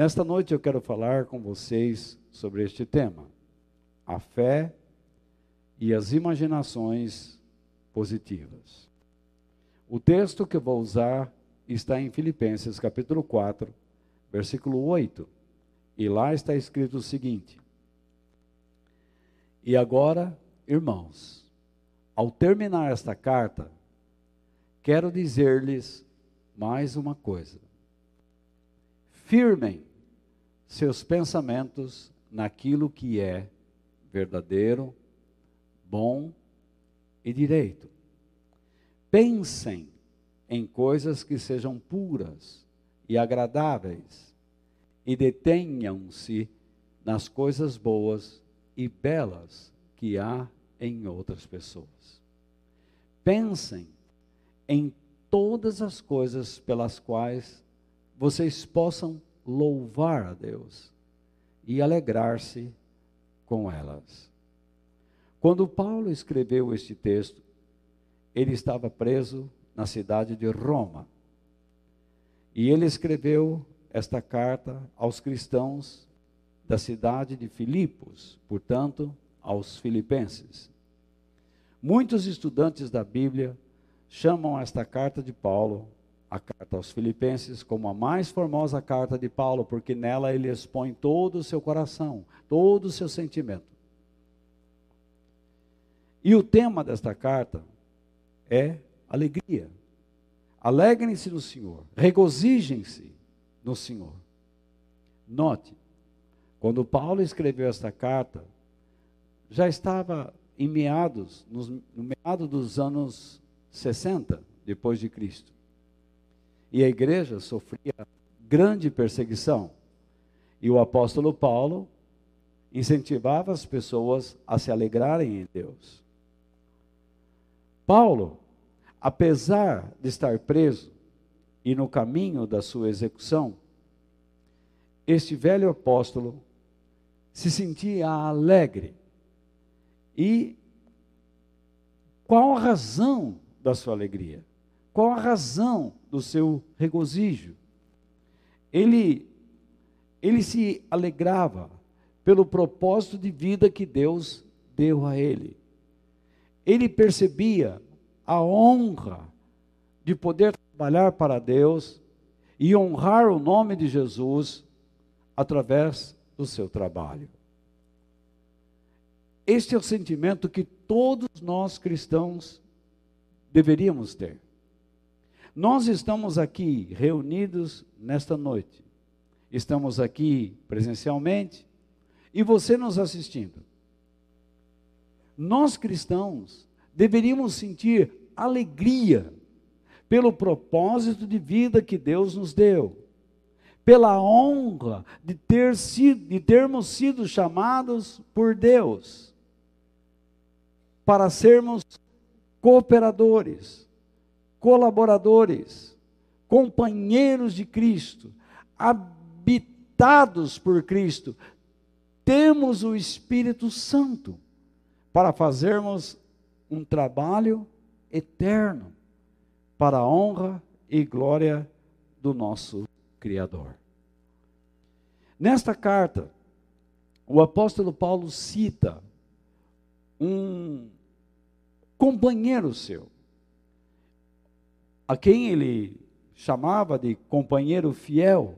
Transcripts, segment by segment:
Nesta noite eu quero falar com vocês sobre este tema: a fé e as imaginações positivas. O texto que eu vou usar está em Filipenses capítulo 4, versículo 8. E lá está escrito o seguinte: E agora, irmãos, ao terminar esta carta, quero dizer-lhes mais uma coisa. Firmem seus pensamentos naquilo que é verdadeiro, bom e direito. Pensem em coisas que sejam puras e agradáveis, e detenham-se nas coisas boas e belas que há em outras pessoas. Pensem em todas as coisas pelas quais vocês possam louvar a Deus e alegrar-se com elas. Quando Paulo escreveu este texto, ele estava preso na cidade de Roma. E ele escreveu esta carta aos cristãos da cidade de Filipos, portanto, aos filipenses. Muitos estudantes da Bíblia chamam esta carta de Paulo, a carta aos Filipenses, como a mais formosa carta de Paulo, porque nela ele expõe todo o seu coração, todo o seu sentimento. E o tema desta carta é alegria. Alegrem-se no Senhor, regozijem-se no Senhor. Note, quando Paulo escreveu esta carta, já estava em meados, no, no meado dos anos 60 depois de Cristo. E a igreja sofria grande perseguição. E o apóstolo Paulo incentivava as pessoas a se alegrarem em Deus. Paulo, apesar de estar preso e no caminho da sua execução, este velho apóstolo se sentia alegre. E qual a razão da sua alegria? Qual a razão do seu regozijo? Ele, ele se alegrava pelo propósito de vida que Deus deu a ele. Ele percebia a honra de poder trabalhar para Deus e honrar o nome de Jesus através do seu trabalho. Este é o sentimento que todos nós cristãos deveríamos ter. Nós estamos aqui reunidos nesta noite. Estamos aqui presencialmente e você nos assistindo. Nós cristãos deveríamos sentir alegria pelo propósito de vida que Deus nos deu, pela honra de ter sido, de termos sido chamados por Deus para sermos cooperadores, colaboradores, companheiros de Cristo, habitados por Cristo, temos o Espírito Santo para fazermos um trabalho eterno para a honra e glória do nosso Criador. Nesta carta, o apóstolo Paulo cita um companheiro seu, a quem ele chamava de companheiro fiel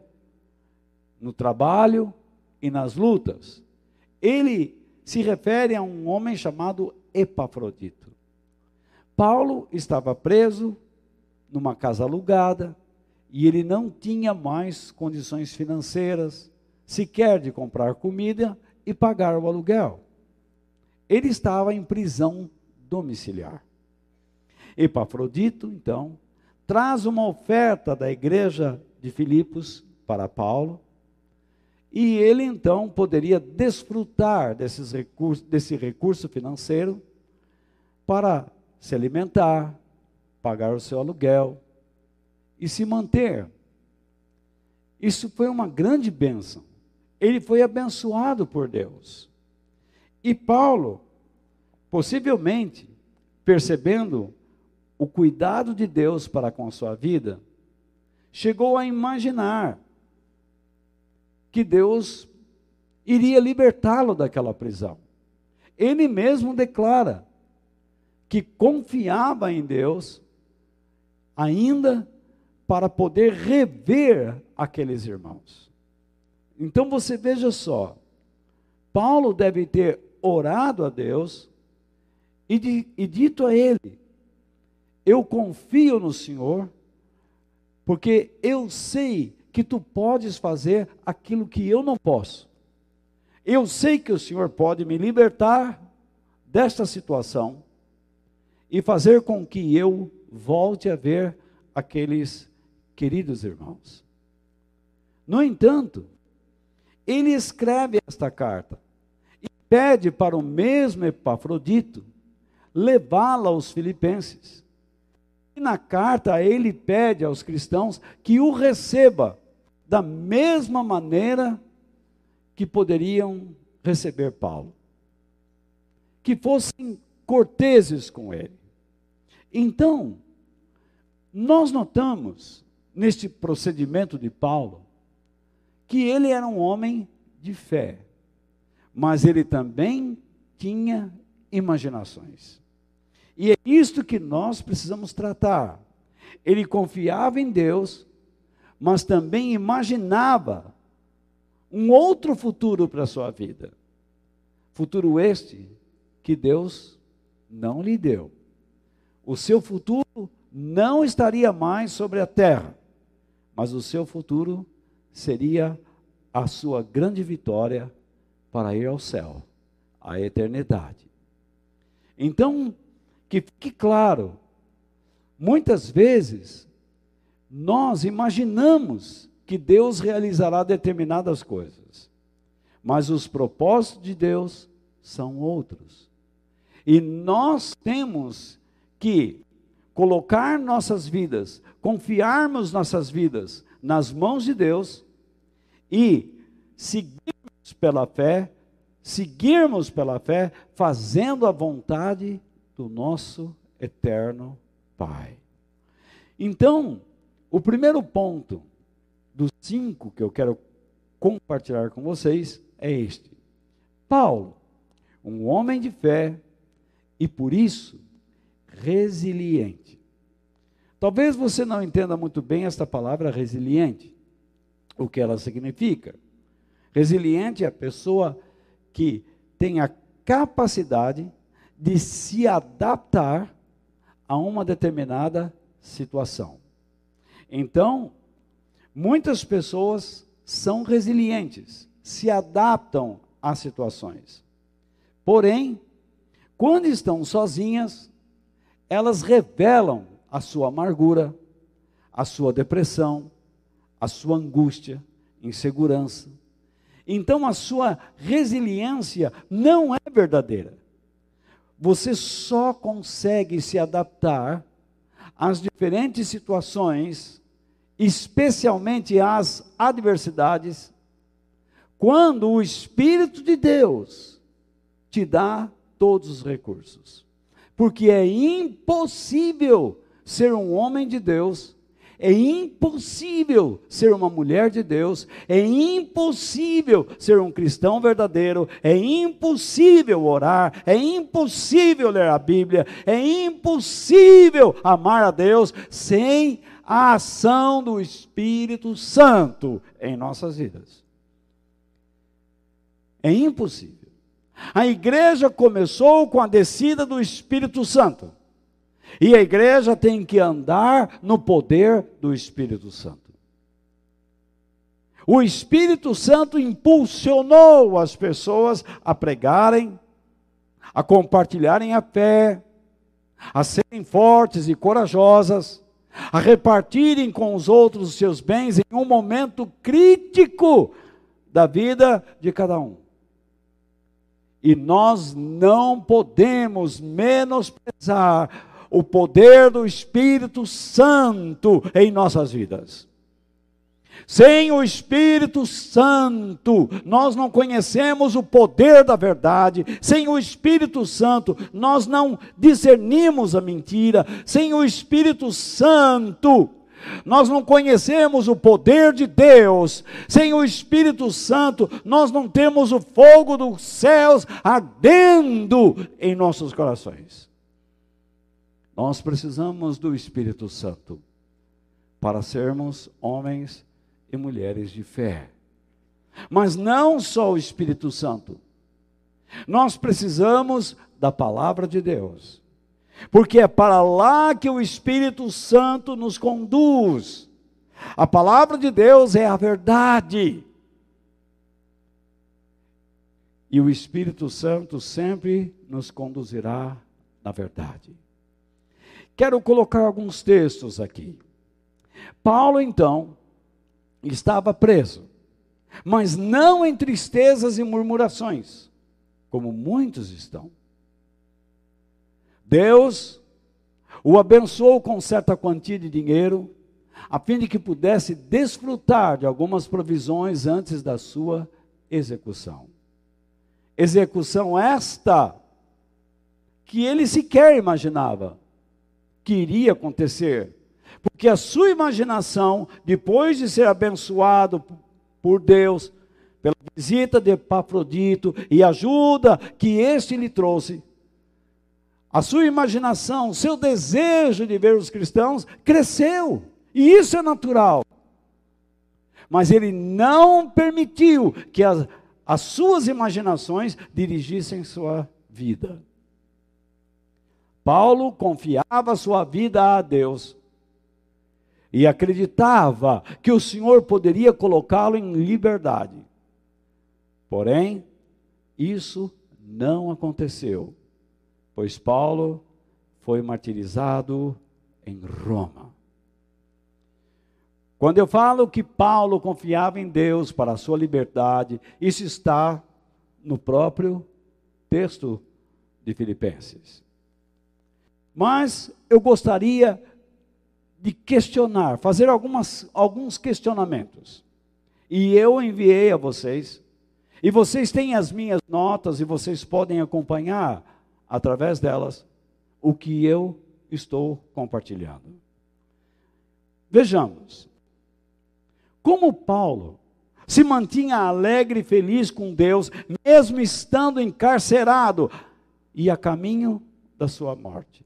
no trabalho e nas lutas. Ele se refere a um homem chamado Epafrodito. Paulo estava preso numa casa alugada e ele não tinha mais condições financeiras, sequer de comprar comida e pagar o aluguel. Ele estava em prisão domiciliar. Epafrodito, então, traz uma oferta da igreja de Filipos para Paulo, e ele então poderia desfrutar desses recursos, desse recurso financeiro para se alimentar, pagar o seu aluguel e se manter. Isso foi uma grande bênção. Ele foi abençoado por Deus. E Paulo Possivelmente, percebendo o cuidado de Deus para com a sua vida, chegou a imaginar que Deus iria libertá-lo daquela prisão. Ele mesmo declara que confiava em Deus ainda para poder rever aqueles irmãos. Então você veja só, Paulo deve ter orado a Deus e, de, e dito a ele: Eu confio no Senhor, porque eu sei que tu podes fazer aquilo que eu não posso. Eu sei que o Senhor pode me libertar desta situação e fazer com que eu volte a ver aqueles queridos irmãos. No entanto, ele escreve esta carta e pede para o mesmo Epafrodito levá-la aos filipenses. E na carta ele pede aos cristãos que o receba da mesma maneira que poderiam receber Paulo. Que fossem corteses com ele. Então, nós notamos neste procedimento de Paulo que ele era um homem de fé, mas ele também tinha imaginações. E é isto que nós precisamos tratar. Ele confiava em Deus, mas também imaginava um outro futuro para a sua vida. Futuro este que Deus não lhe deu. O seu futuro não estaria mais sobre a terra, mas o seu futuro seria a sua grande vitória para ir ao céu, à eternidade. Então, que fique claro, muitas vezes nós imaginamos que Deus realizará determinadas coisas, mas os propósitos de Deus são outros. E nós temos que colocar nossas vidas, confiarmos nossas vidas nas mãos de Deus e seguirmos pela fé, seguirmos pela fé, fazendo a vontade do nosso eterno Pai. Então, o primeiro ponto dos cinco que eu quero compartilhar com vocês é este. Paulo, um homem de fé e por isso resiliente. Talvez você não entenda muito bem esta palavra resiliente, o que ela significa. Resiliente é a pessoa que tem a capacidade de se adaptar a uma determinada situação. Então, muitas pessoas são resilientes, se adaptam às situações. Porém, quando estão sozinhas, elas revelam a sua amargura, a sua depressão, a sua angústia, insegurança. Então a sua resiliência não é verdadeira. Você só consegue se adaptar às diferentes situações, especialmente às adversidades, quando o Espírito de Deus te dá todos os recursos. Porque é impossível ser um homem de Deus é impossível ser uma mulher de Deus, é impossível ser um cristão verdadeiro, é impossível orar, é impossível ler a Bíblia, é impossível amar a Deus sem a ação do Espírito Santo em nossas vidas. É impossível. A igreja começou com a descida do Espírito Santo. E a igreja tem que andar no poder do Espírito Santo. O Espírito Santo impulsionou as pessoas a pregarem, a compartilharem a fé, a serem fortes e corajosas, a repartirem com os outros os seus bens em um momento crítico da vida de cada um. E nós não podemos menosprezar o poder do Espírito Santo em nossas vidas. Sem o Espírito Santo, nós não conhecemos o poder da verdade. Sem o Espírito Santo, nós não discernimos a mentira. Sem o Espírito Santo, nós não conhecemos o poder de Deus, sem o Espírito Santo, nós não temos o fogo dos céus ardendo em nossos corações. Nós precisamos do Espírito Santo para sermos homens e mulheres de fé. Mas não só o Espírito Santo. Nós precisamos da palavra de Deus. Porque é para lá que o Espírito Santo nos conduz. A palavra de Deus é a verdade. E o Espírito Santo sempre nos conduzirá na verdade. Quero colocar alguns textos aqui. Paulo, então, estava preso, mas não em tristezas e murmurações, como muitos estão. Deus o abençoou com certa quantia de dinheiro, a fim de que pudesse desfrutar de algumas provisões antes da sua execução. Execução esta que ele sequer imaginava que iria acontecer, porque a sua imaginação, depois de ser abençoado por Deus, pela visita de Epafrodito e ajuda que este lhe trouxe, a sua imaginação, o seu desejo de ver os cristãos cresceu. E isso é natural. Mas ele não permitiu que as, as suas imaginações dirigissem sua vida. Paulo confiava sua vida a Deus e acreditava que o Senhor poderia colocá-lo em liberdade. Porém, isso não aconteceu pois Paulo foi martirizado em Roma. Quando eu falo que Paulo confiava em Deus para a sua liberdade, isso está no próprio texto de Filipenses. Mas eu gostaria de questionar, fazer algumas, alguns questionamentos. E eu enviei a vocês, e vocês têm as minhas notas e vocês podem acompanhar através delas, o que eu estou compartilhando. Vejamos. Como Paulo se mantinha alegre e feliz com Deus, mesmo estando encarcerado e a caminho da sua morte.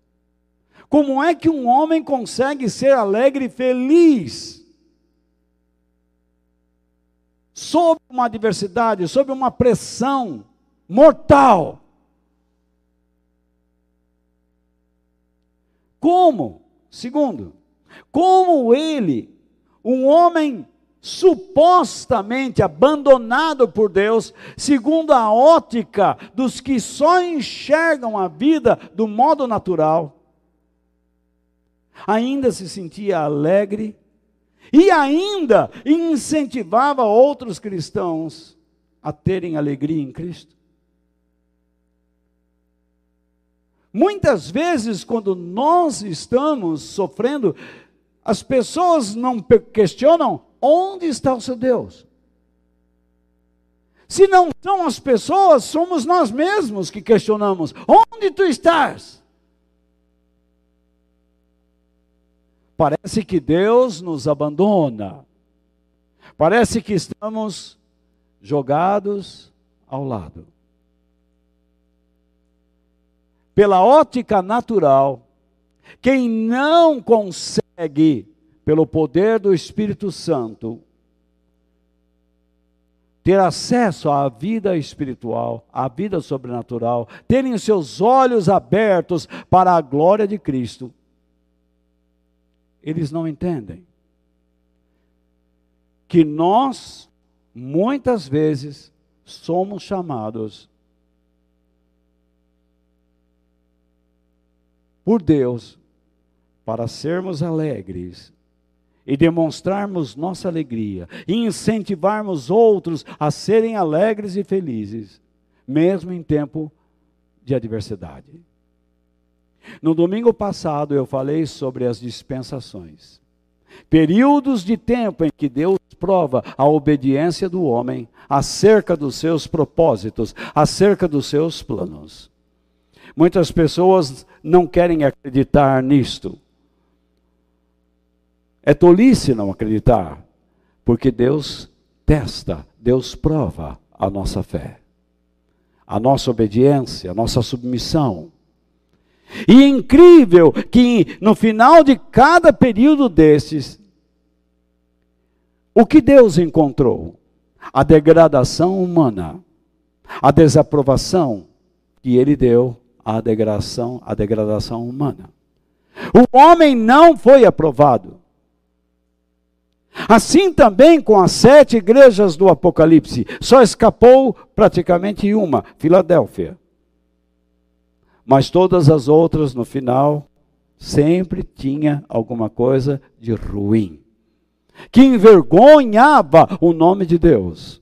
Como é que um homem consegue ser alegre e feliz sob uma adversidade, sob uma pressão mortal? Como? Segundo, como ele, um homem supostamente abandonado por Deus, segundo a ótica dos que só enxergam a vida do modo natural, ainda se sentia alegre e ainda incentivava outros cristãos a terem alegria em Cristo. Muitas vezes, quando nós estamos sofrendo, as pessoas não questionam onde está o seu Deus. Se não são as pessoas, somos nós mesmos que questionamos: onde tu estás? Parece que Deus nos abandona. Parece que estamos jogados ao lado pela ótica natural, quem não consegue, pelo poder do Espírito Santo, ter acesso à vida espiritual, à vida sobrenatural, terem os seus olhos abertos para a glória de Cristo, eles não entendem que nós, muitas vezes, somos chamados por Deus para sermos alegres e demonstrarmos nossa alegria e incentivarmos outros a serem alegres e felizes, mesmo em tempo de adversidade. No domingo passado eu falei sobre as dispensações. Períodos de tempo em que Deus prova a obediência do homem acerca dos seus propósitos, acerca dos seus planos. Muitas pessoas não querem acreditar nisto. É tolice não acreditar, porque Deus testa, Deus prova a nossa fé, a nossa obediência, a nossa submissão. E é incrível que no final de cada período desses, o que Deus encontrou? A degradação humana, a desaprovação que ele deu à degradação, à degradação humana. O homem não foi aprovado. Assim também com as sete igrejas do Apocalipse, só escapou praticamente uma, Filadélfia. Mas todas as outras, no final, sempre tinha alguma coisa de ruim, que envergonhava o nome de Deus.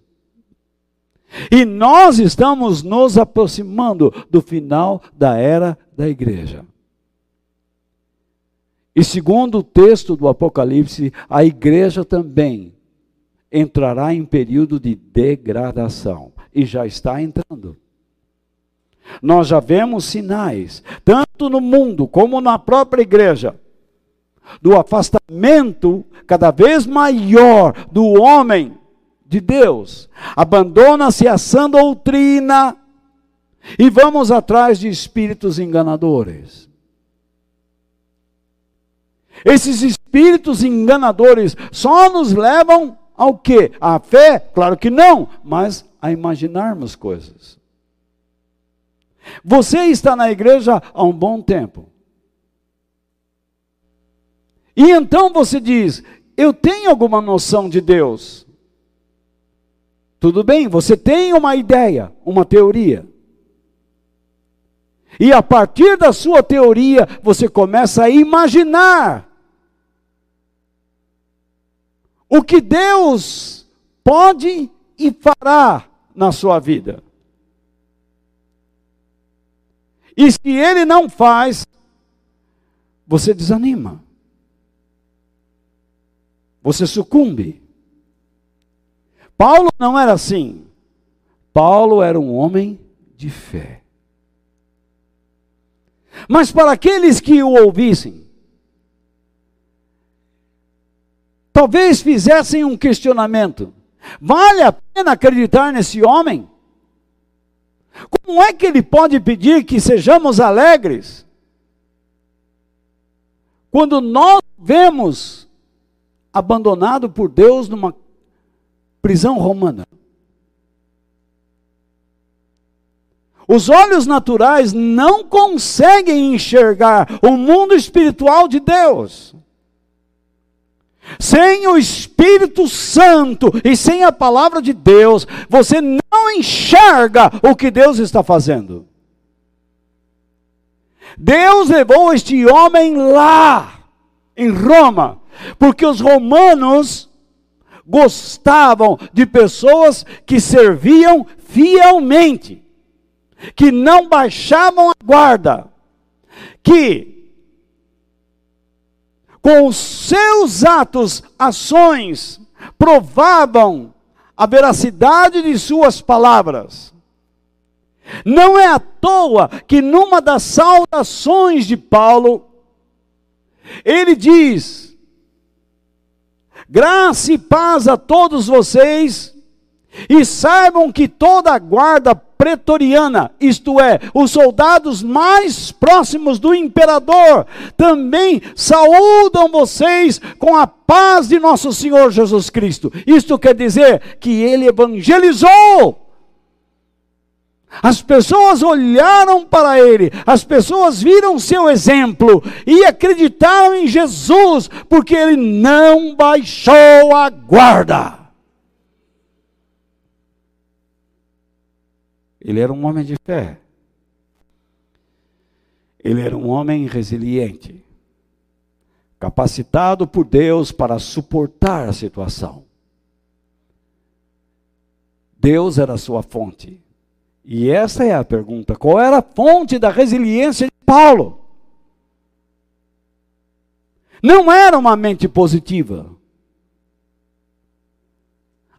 E nós estamos nos aproximando do final da era da igreja. E segundo o texto do Apocalipse, a igreja também entrará em período de degradação. E já está entrando. Nós já vemos sinais, tanto no mundo como na própria igreja, do afastamento cada vez maior do homem de Deus. Abandona-se a sã doutrina e vamos atrás de espíritos enganadores. Esses espíritos enganadores só nos levam ao quê? À fé? Claro que não, mas a imaginarmos coisas. Você está na igreja há um bom tempo. E então você diz: Eu tenho alguma noção de Deus. Tudo bem, você tem uma ideia, uma teoria. E a partir da sua teoria, você começa a imaginar o que Deus pode e fará na sua vida. E se ele não faz, você desanima. Você sucumbe. Paulo não era assim. Paulo era um homem de fé. Mas para aqueles que o ouvissem, talvez fizessem um questionamento: vale a pena acreditar nesse homem? Como é que ele pode pedir que sejamos alegres? Quando nós vemos abandonado por Deus numa prisão romana. Os olhos naturais não conseguem enxergar o mundo espiritual de Deus. Sem o Espírito Santo e sem a palavra de Deus, você não enxerga o que Deus está fazendo. Deus levou este homem lá, em Roma, porque os romanos gostavam de pessoas que serviam fielmente, que não baixavam a guarda, que com os seus atos, ações, provavam a veracidade de suas palavras. Não é à toa que numa das saudações de Paulo, ele diz: Graça e paz a todos vocês, e saibam que toda a guarda pretoriana, isto é, os soldados mais próximos do imperador, também saúdam vocês com a paz de nosso Senhor Jesus Cristo. Isto quer dizer que ele evangelizou. As pessoas olharam para ele, as pessoas viram seu exemplo e acreditaram em Jesus, porque ele não baixou a guarda. Ele era um homem de fé. Ele era um homem resiliente, capacitado por Deus para suportar a situação. Deus era a sua fonte. E essa é a pergunta: qual era a fonte da resiliência de Paulo? Não era uma mente positiva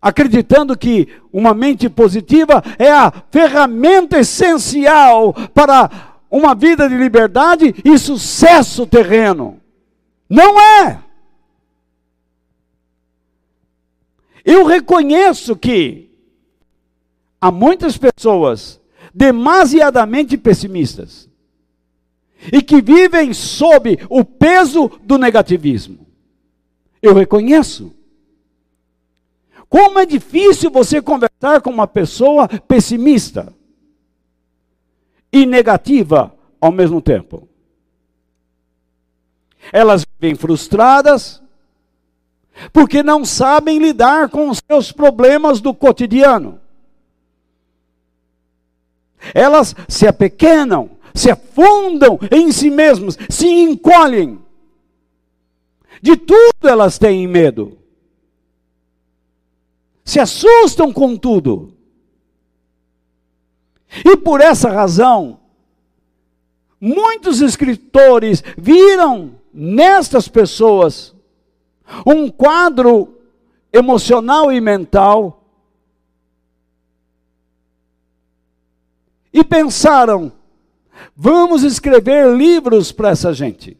acreditando que uma mente positiva é a ferramenta essencial para uma vida de liberdade e sucesso terreno. Não é. Eu reconheço que há muitas pessoas demasiadamente pessimistas e que vivem sob o peso do negativismo. Eu reconheço. Como é difícil você conversar com uma pessoa pessimista e negativa ao mesmo tempo. Elas vivem frustradas porque não sabem lidar com os seus problemas do cotidiano. Elas se apequenam, se afundam em si mesmas, se encolhem. De tudo elas têm medo. Se assustam com tudo. E por essa razão, muitos escritores viram nestas pessoas um quadro emocional e mental e pensaram: vamos escrever livros para essa gente.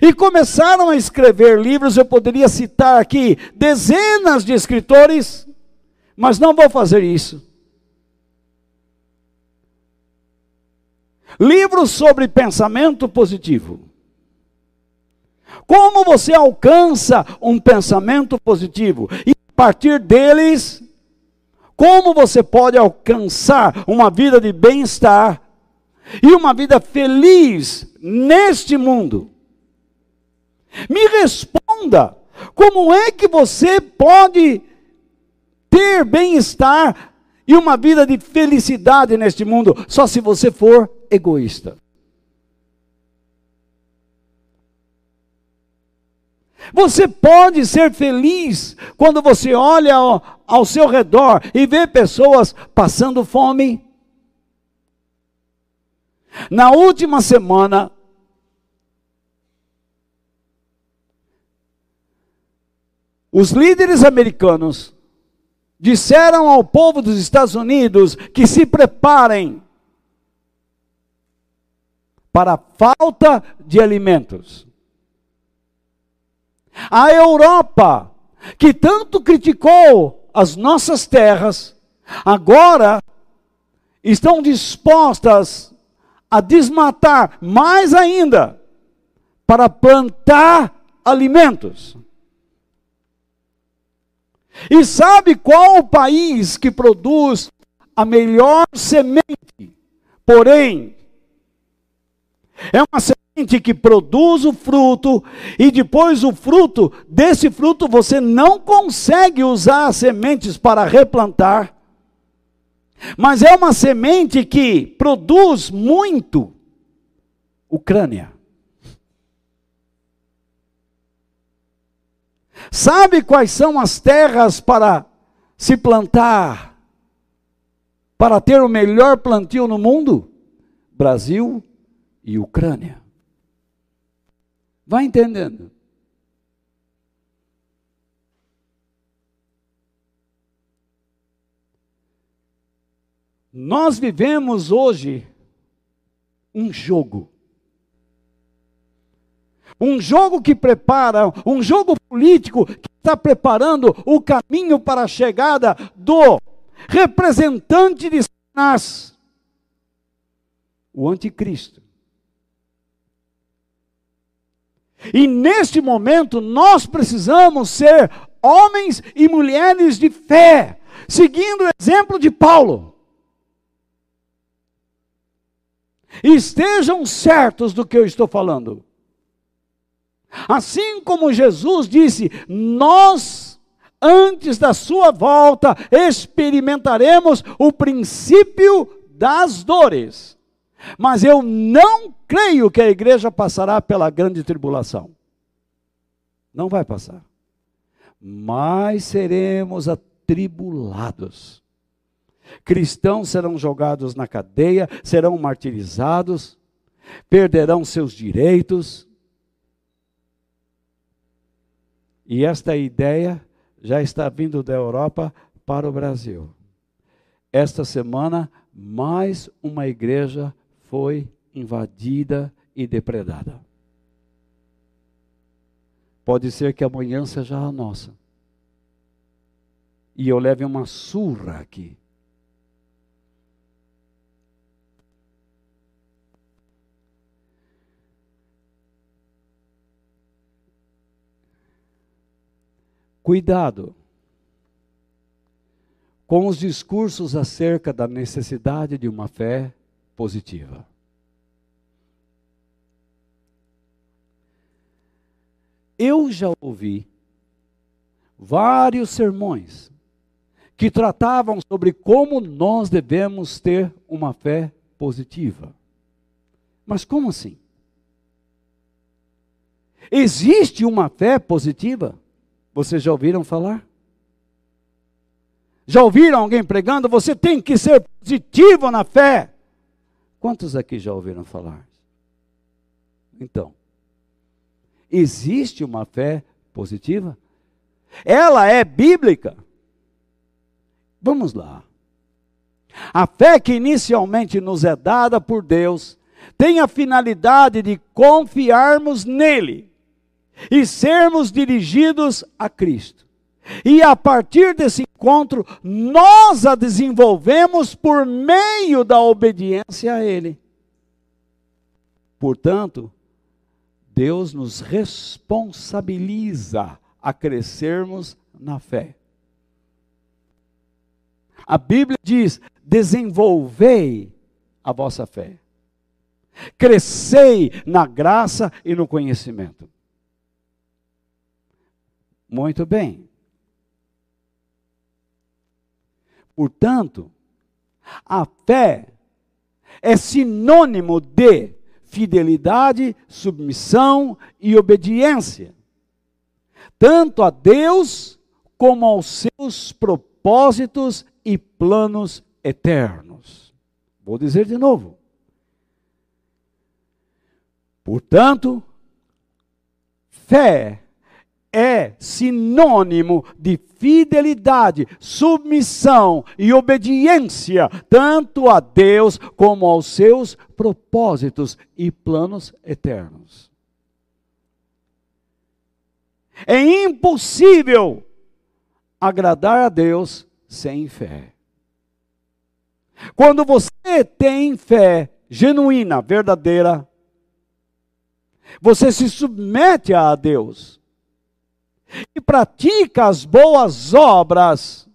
E começaram a escrever livros, eu poderia citar aqui dezenas de escritores, mas não vou fazer isso. Livros sobre pensamento positivo. Como você alcança um pensamento positivo? E a partir deles, como você pode alcançar uma vida de bem-estar e uma vida feliz neste mundo? Me responda, como é que você pode ter bem-estar e uma vida de felicidade neste mundo só se você for egoísta? Você pode ser feliz quando você olha ao, ao seu redor e vê pessoas passando fome. Na última semana, os líderes americanos disseram ao povo dos Estados Unidos que se preparem para a falta de alimentos. A Europa, que tanto criticou as nossas terras, agora estão dispostas a desmatar mais ainda para plantar alimentos. E sabe qual o país que produz a melhor semente? Porém, é uma semente que produz o fruto e depois o fruto, desse fruto você não consegue usar as sementes para replantar. Mas é uma semente que produz muito. Ucrânia. Sabe quais são as terras para se plantar? Para ter o melhor plantio no mundo? Brasil e Ucrânia. Vai entendendo. Nós vivemos hoje um jogo. Um jogo que prepara, um jogo político que está preparando o caminho para a chegada do representante de Satanás, o anticristo. E neste momento nós precisamos ser homens e mulheres de fé, seguindo o exemplo de Paulo. Estejam certos do que eu estou falando. Assim como Jesus disse, nós, antes da sua volta, experimentaremos o princípio das dores. Mas eu não creio que a igreja passará pela grande tribulação. Não vai passar. Mas seremos atribulados. Cristãos serão jogados na cadeia, serão martirizados, perderão seus direitos. E esta ideia já está vindo da Europa para o Brasil. Esta semana, mais uma igreja foi invadida e depredada. Pode ser que amanhã seja a nossa. e eu leve uma surra aqui. Cuidado com os discursos acerca da necessidade de uma fé positiva. Eu já ouvi vários sermões que tratavam sobre como nós devemos ter uma fé positiva. Mas como assim? Existe uma fé positiva? Vocês já ouviram falar? Já ouviram alguém pregando? Você tem que ser positivo na fé. Quantos aqui já ouviram falar? Então, existe uma fé positiva? Ela é bíblica? Vamos lá. A fé que inicialmente nos é dada por Deus tem a finalidade de confiarmos nele e sermos dirigidos a Cristo. E a partir desse encontro, nós a desenvolvemos por meio da obediência a Ele. Portanto, Deus nos responsabiliza a crescermos na fé. A Bíblia diz: desenvolvei a vossa fé, crescei na graça e no conhecimento. Muito bem. Portanto, a fé é sinônimo de fidelidade, submissão e obediência, tanto a Deus como aos seus propósitos e planos eternos. Vou dizer de novo. Portanto, fé é sinônimo de fidelidade, submissão e obediência, tanto a Deus como aos seus propósitos e planos eternos. É impossível agradar a Deus sem fé. Quando você tem fé genuína, verdadeira, você se submete a Deus e pratica as boas obras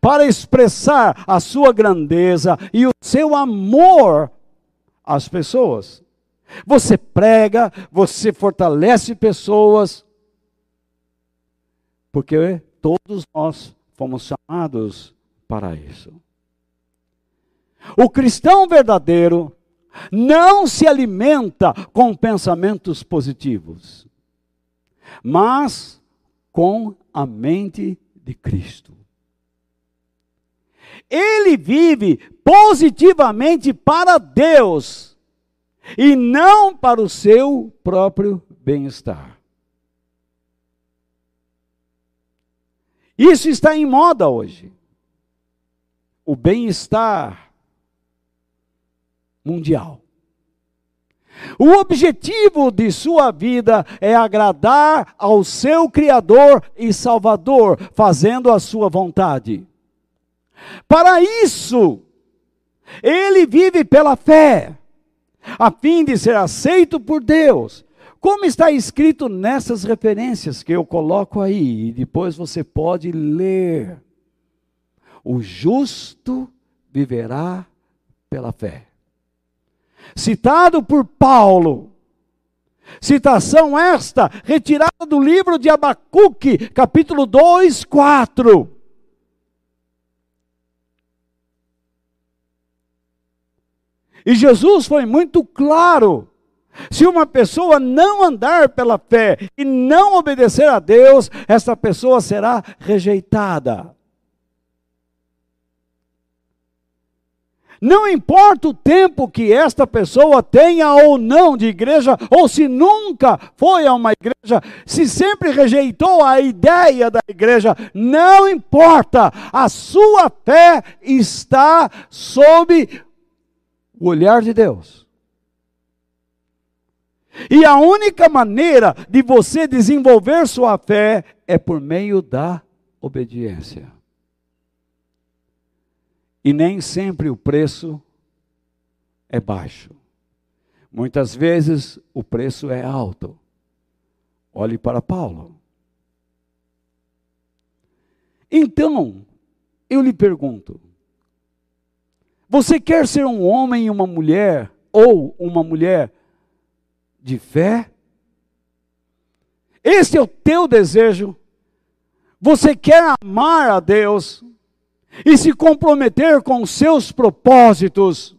para expressar a sua grandeza e o seu amor às pessoas. Você prega, você fortalece pessoas, porque todos nós fomos chamados para isso. O cristão verdadeiro não se alimenta com pensamentos positivos mas com a mente de Cristo. Ele vive positivamente para Deus e não para o seu próprio bem-estar. Isso está em moda hoje. O bem-estar mundial. O objetivo de sua vida é agradar ao seu Criador e Salvador, fazendo a sua vontade. Para isso, ele vive pela fé, a fim de ser aceito por Deus. Como está escrito nessas referências que eu coloco aí, e depois você pode ler: o justo viverá pela fé citado por Paulo. Citação esta, retirada do livro de Abacuque, capítulo 2, 4. E Jesus foi muito claro. Se uma pessoa não andar pela fé e não obedecer a Deus, essa pessoa será rejeitada. Não importa o tempo que esta pessoa tenha ou não de igreja, ou se nunca foi a uma igreja, se sempre rejeitou a ideia da igreja, não importa, a sua fé está sob o olhar de Deus. E a única maneira de você desenvolver sua fé é por meio da obediência. E nem sempre o preço é baixo. Muitas vezes o preço é alto. Olhe para Paulo. Então, eu lhe pergunto: você quer ser um homem e uma mulher, ou uma mulher de fé? Esse é o teu desejo? Você quer amar a Deus e se comprometer com seus propósitos?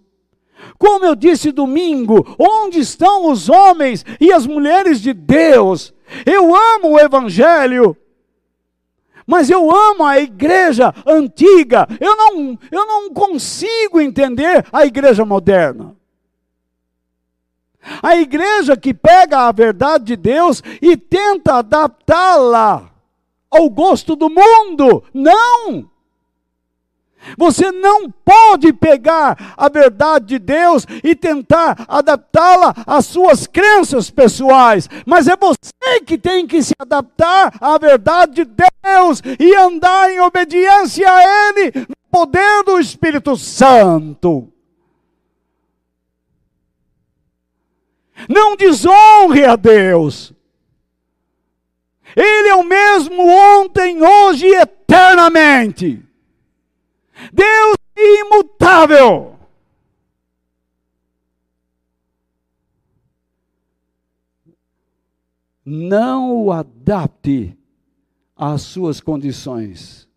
Como eu disse domingo, onde estão os homens e as mulheres de Deus? Eu amo o Evangelho, mas eu amo a igreja antiga. Eu não, eu não consigo entender a igreja moderna. A igreja que pega a verdade de Deus e tenta adaptá-la ao gosto do mundo. Não! Você não pode pegar a verdade de Deus e tentar adaptá-la às suas crenças pessoais, mas é você que tem que se adaptar à verdade de Deus e andar em obediência a Ele, no poder do Espírito Santo. Não desonre a Deus. Ele é o mesmo ontem, hoje e eternamente. Deus é imutável. Não o adapte às suas condições,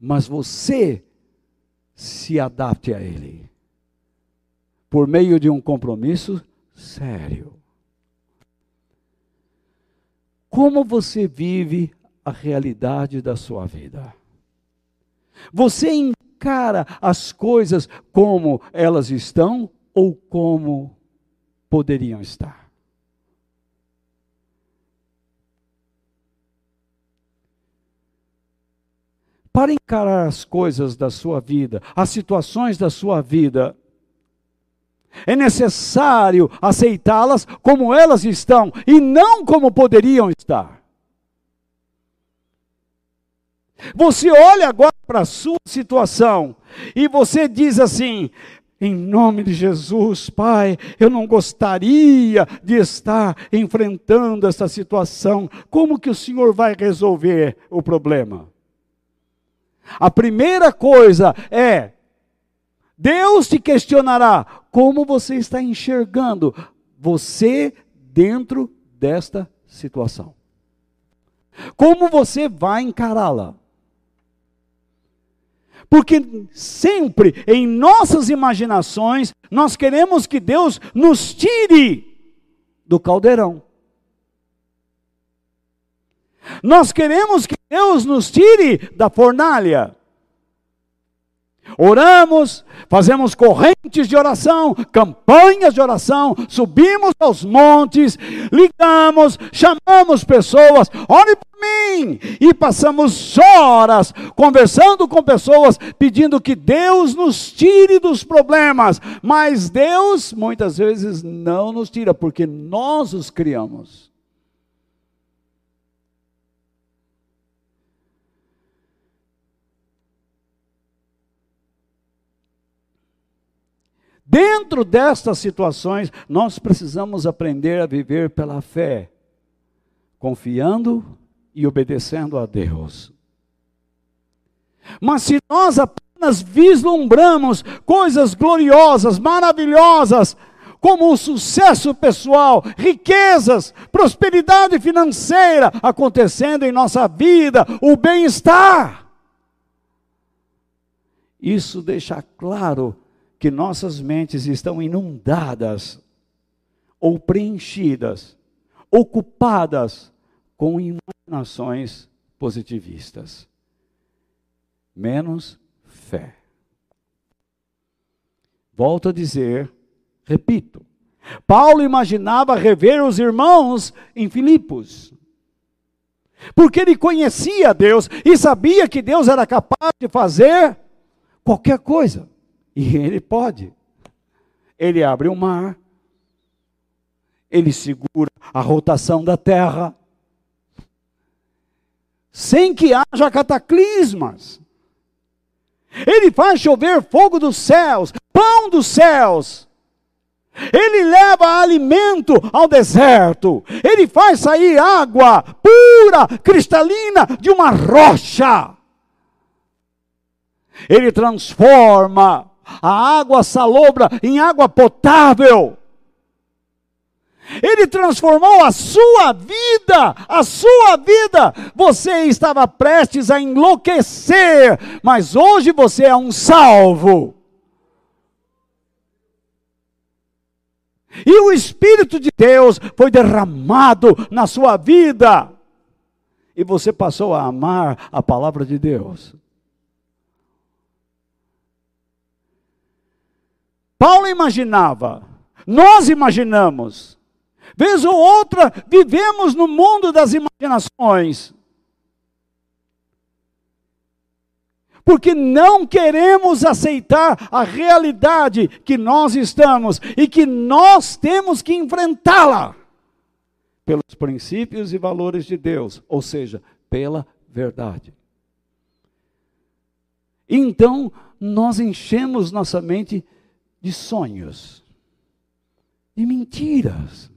mas você se adapte a Ele, por meio de um compromisso sério. Como você vive a realidade da sua vida? Você encara as coisas como elas estão ou como poderiam estar? Para encarar as coisas da sua vida, as situações da sua vida, é necessário aceitá-las como elas estão e não como poderiam estar. Você olha agora para a sua situação e você diz assim: em nome de Jesus, Pai, eu não gostaria de estar enfrentando essa situação. Como que o Senhor vai resolver o problema? A primeira coisa é: Deus te questionará como você está enxergando você dentro desta situação. Como você vai encará-la? Porque sempre em nossas imaginações nós queremos que Deus nos tire do caldeirão. Nós queremos que Deus nos tire da fornalha. Oramos, fazemos correntes de oração, campanhas de oração, subimos aos montes, ligamos, chamamos pessoas, ore por mim, e passamos horas conversando com pessoas, pedindo que Deus nos tire dos problemas, mas Deus muitas vezes não nos tira, porque nós os criamos. Dentro destas situações, nós precisamos aprender a viver pela fé, confiando e obedecendo a Deus. Mas se nós apenas vislumbramos coisas gloriosas, maravilhosas, como o sucesso pessoal, riquezas, prosperidade financeira acontecendo em nossa vida, o bem-estar. Isso deixa claro que nossas mentes estão inundadas ou preenchidas, ocupadas com imaginações positivistas. Menos fé. Volto a dizer, repito, Paulo imaginava rever os irmãos em Filipos. Porque ele conhecia Deus e sabia que Deus era capaz de fazer qualquer coisa. E ele pode. Ele abre o mar, ele segura a rotação da terra. sem que haja cataclismas. Ele faz chover fogo dos céus, pão dos céus. Ele leva alimento ao deserto. Ele faz sair água pura, cristalina, de uma rocha. Ele transforma a água salobra em água potável. Ele transformou a sua vida, a sua vida. Você estava prestes a enlouquecer, mas hoje você é um salvo. E o Espírito de Deus foi derramado na sua vida. E você passou a amar a palavra de Deus. Paulo imaginava, nós imaginamos, vez ou outra vivemos no mundo das imaginações. Porque não queremos aceitar a realidade que nós estamos e que nós temos que enfrentá-la pelos princípios e valores de Deus, ou seja, pela verdade. Então, nós enchemos nossa mente de sonhos, de mentiras.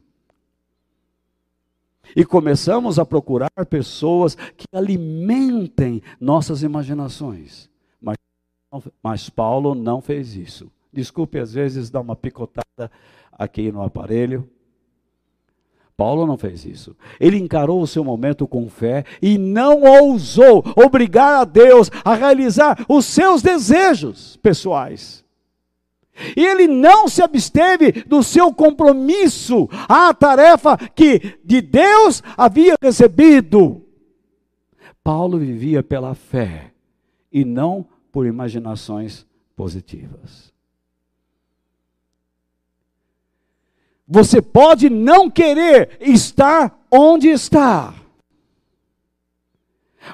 E começamos a procurar pessoas que alimentem nossas imaginações. Mas, mas Paulo não fez isso. Desculpe, às vezes, dar uma picotada aqui no aparelho. Paulo não fez isso. Ele encarou o seu momento com fé e não ousou obrigar a Deus a realizar os seus desejos pessoais. E ele não se absteve do seu compromisso à tarefa que de Deus havia recebido. Paulo vivia pela fé e não por imaginações positivas. Você pode não querer estar onde está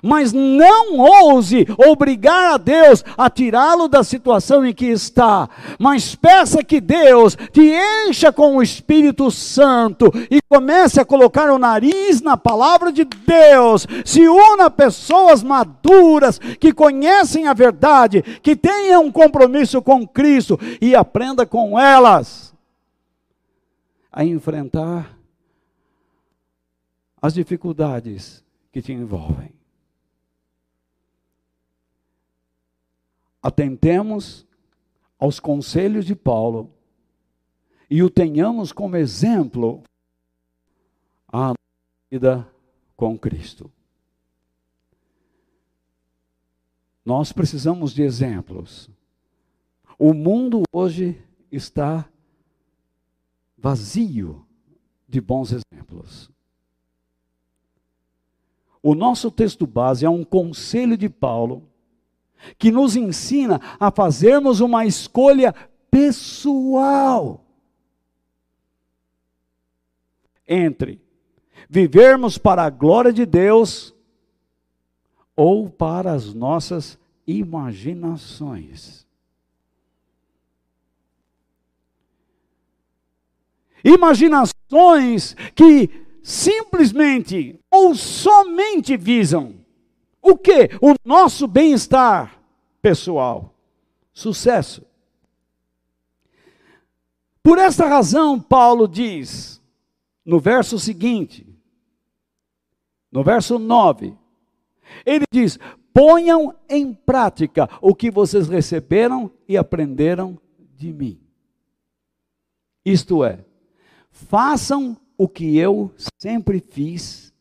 mas não ouse obrigar a Deus a tirá-lo da situação em que está, mas peça que Deus te encha com o Espírito Santo e comece a colocar o nariz na palavra de Deus. Se una a pessoas maduras que conhecem a verdade, que tenham um compromisso com Cristo e aprenda com elas a enfrentar as dificuldades que te envolvem. Atentemos aos conselhos de Paulo e o tenhamos como exemplo a vida com Cristo. Nós precisamos de exemplos. O mundo hoje está vazio de bons exemplos. O nosso texto base é um conselho de Paulo que nos ensina a fazermos uma escolha pessoal entre vivermos para a glória de Deus ou para as nossas imaginações. Imaginações que simplesmente ou somente visam o que? O nosso bem-estar pessoal. Sucesso. Por esta razão, Paulo diz, no verso seguinte, no verso 9, ele diz: ponham em prática o que vocês receberam e aprenderam de mim. Isto é, façam o que eu sempre fiz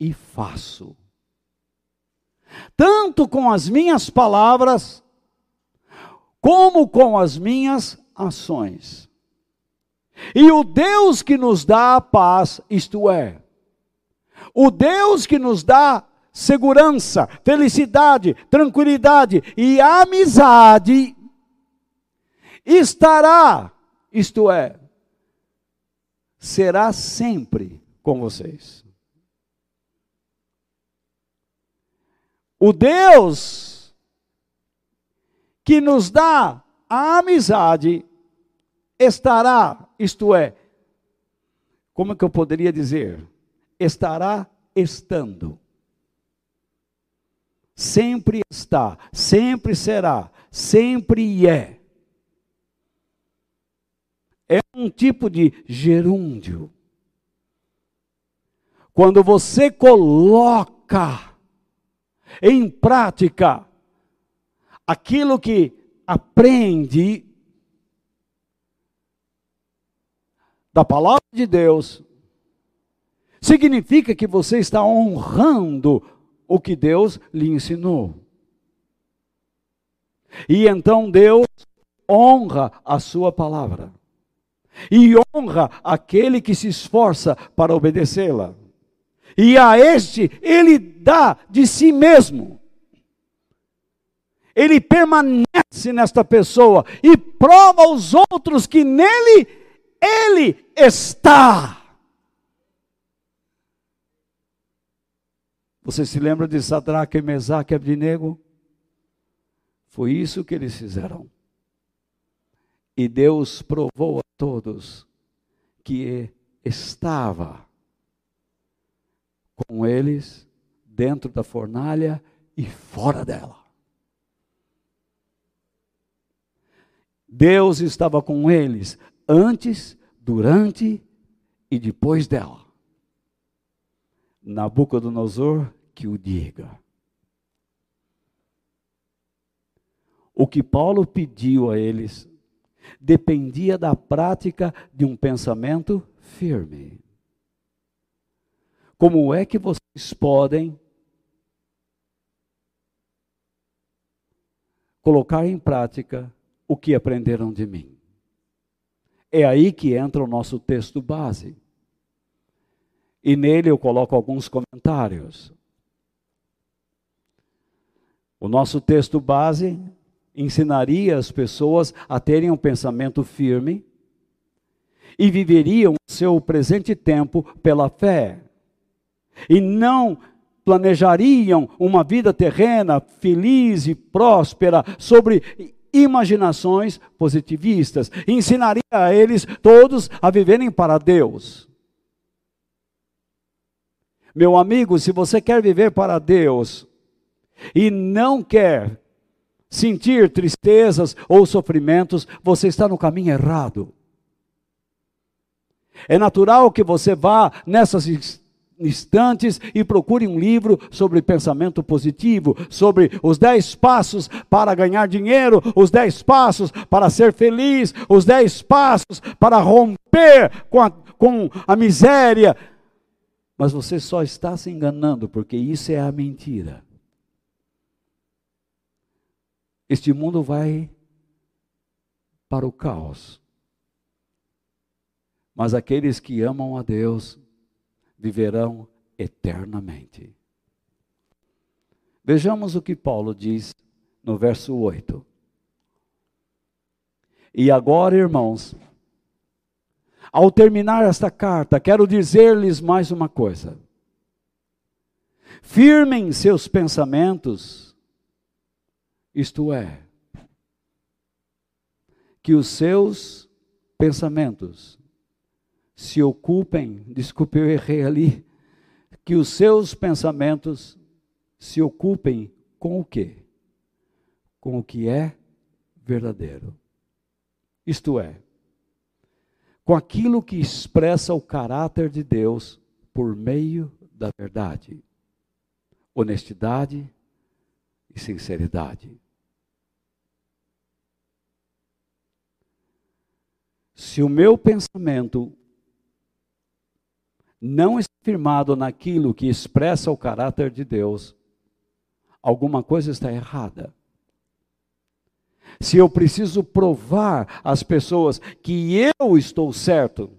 e faço tanto com as minhas palavras, como com as minhas ações. E o Deus que nos dá a paz, isto é, o Deus que nos dá segurança, felicidade, tranquilidade e amizade, estará, isto é, será sempre com vocês. O Deus que nos dá a amizade estará, isto é, como é que eu poderia dizer? Estará estando. sempre está, sempre será, sempre é. É um tipo de gerúndio. Quando você coloca em prática aquilo que aprende da palavra de Deus, significa que você está honrando o que Deus lhe ensinou. E então Deus honra a sua palavra. E honra aquele que se esforça para obedecê-la. E a este ele dá de si mesmo. Ele permanece nesta pessoa e prova aos outros que nele ele está. Você se lembra de Sadraque, Mesaque e Abdinego? Foi isso que eles fizeram. E Deus provou a todos que estava com eles dentro da fornalha e fora dela. Deus estava com eles antes, durante e depois dela. Nabucodonosor que o diga. O que Paulo pediu a eles dependia da prática de um pensamento firme. Como é que vocês podem colocar em prática o que aprenderam de mim? É aí que entra o nosso texto base. E nele eu coloco alguns comentários. O nosso texto base ensinaria as pessoas a terem um pensamento firme e viveriam o seu presente tempo pela fé. E não planejariam uma vida terrena feliz e próspera sobre imaginações positivistas. Ensinaria a eles todos a viverem para Deus. Meu amigo, se você quer viver para Deus e não quer sentir tristezas ou sofrimentos, você está no caminho errado. É natural que você vá nessas instantes e procure um livro sobre pensamento positivo, sobre os dez passos para ganhar dinheiro, os dez passos para ser feliz, os dez passos para romper com a, com a miséria. Mas você só está se enganando, porque isso é a mentira. Este mundo vai para o caos. Mas aqueles que amam a Deus viverão eternamente. Vejamos o que Paulo diz no verso 8. E agora, irmãos, ao terminar esta carta, quero dizer-lhes mais uma coisa. Firmem seus pensamentos, isto é, que os seus pensamentos se ocupem, desculpe, eu errei ali, que os seus pensamentos se ocupem com o quê? Com o que é verdadeiro. Isto é, com aquilo que expressa o caráter de Deus por meio da verdade, honestidade e sinceridade. Se o meu pensamento não está firmado naquilo que expressa o caráter de Deus, alguma coisa está errada. Se eu preciso provar às pessoas que eu estou certo,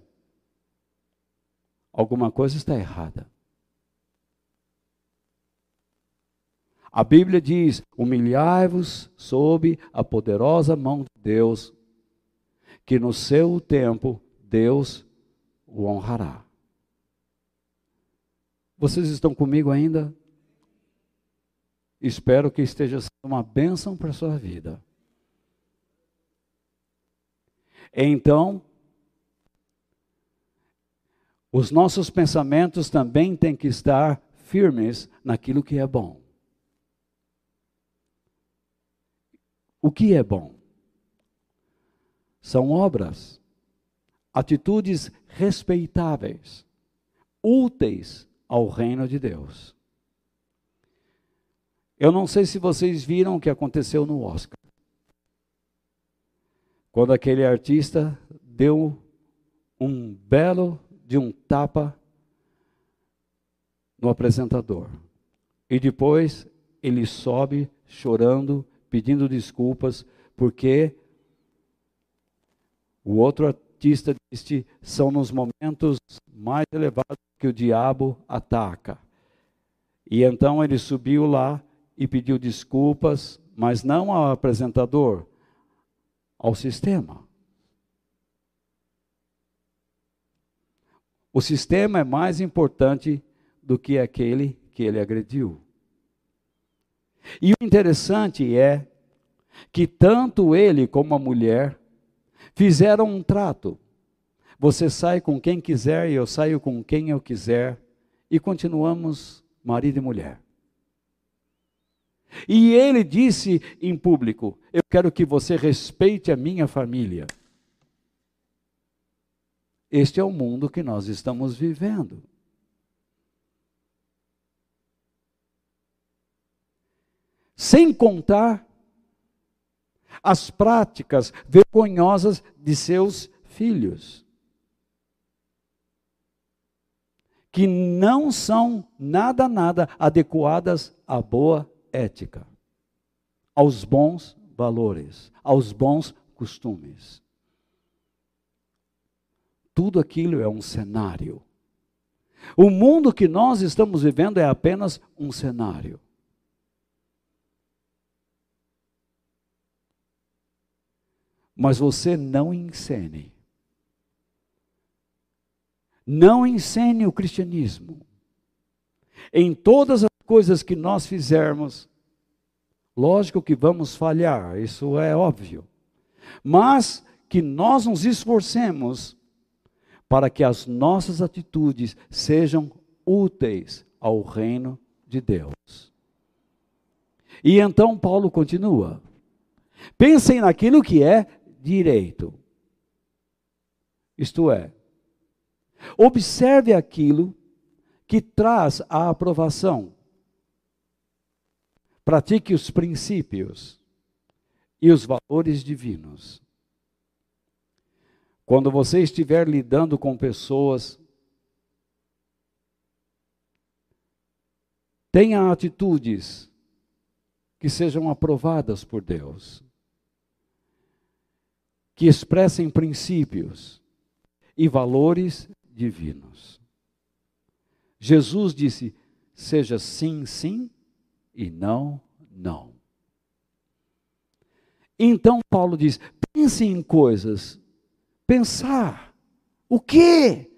alguma coisa está errada. A Bíblia diz: humilhai-vos sob a poderosa mão de Deus, que no seu tempo Deus o honrará. Vocês estão comigo ainda? Espero que esteja sendo uma bênção para a sua vida. Então, os nossos pensamentos também têm que estar firmes naquilo que é bom. O que é bom? São obras, atitudes respeitáveis, úteis ao reino de Deus. Eu não sei se vocês viram o que aconteceu no Oscar. Quando aquele artista deu um belo de um tapa no apresentador. E depois ele sobe chorando, pedindo desculpas, porque o outro artista disse: são nos momentos mais elevados que o diabo ataca. E então ele subiu lá e pediu desculpas, mas não ao apresentador, ao sistema. O sistema é mais importante do que aquele que ele agrediu. E o interessante é que tanto ele como a mulher fizeram um trato. Você sai com quem quiser e eu saio com quem eu quiser e continuamos marido e mulher. E ele disse em público: Eu quero que você respeite a minha família. Este é o mundo que nós estamos vivendo. Sem contar as práticas vergonhosas de seus filhos, que não são nada, nada adequadas à boa ética, aos bons valores, aos bons costumes. Tudo aquilo é um cenário. O mundo que nós estamos vivendo é apenas um cenário. Mas você não encene. Não encene o cristianismo. Em todas as coisas que nós fizermos, lógico que vamos falhar, isso é óbvio. Mas que nós nos esforcemos para que as nossas atitudes sejam úteis ao reino de Deus. E então Paulo continua: pensem naquilo que é direito. Isto é, observe aquilo que traz a aprovação. Pratique os princípios e os valores divinos. Quando você estiver lidando com pessoas, tenha atitudes que sejam aprovadas por Deus, que expressem princípios e valores divinos. Jesus disse: seja sim, sim e não, não. Então Paulo diz: pense em coisas pensar. O quê?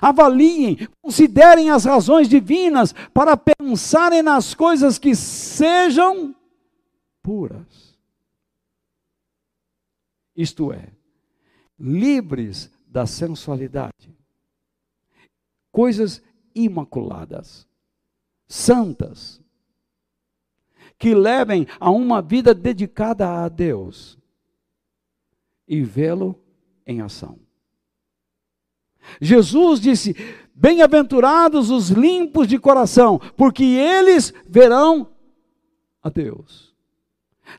Avaliem, considerem as razões divinas para pensarem nas coisas que sejam puras. Isto é, livres da sensualidade. Coisas imaculadas, santas, que levem a uma vida dedicada a Deus e vê-lo em ação. Jesus disse: Bem-aventurados os limpos de coração, porque eles verão a Deus.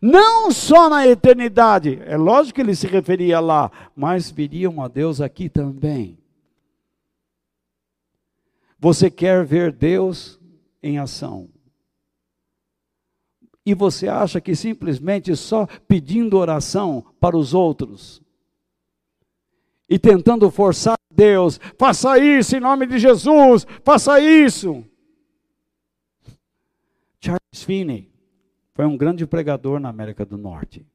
Não só na eternidade, é lógico que ele se referia lá, mas viriam a Deus aqui também. Você quer ver Deus em ação. E você acha que simplesmente só pedindo oração para os outros, e tentando forçar Deus, faça isso em nome de Jesus, faça isso. Charles Finney foi um grande pregador na América do Norte.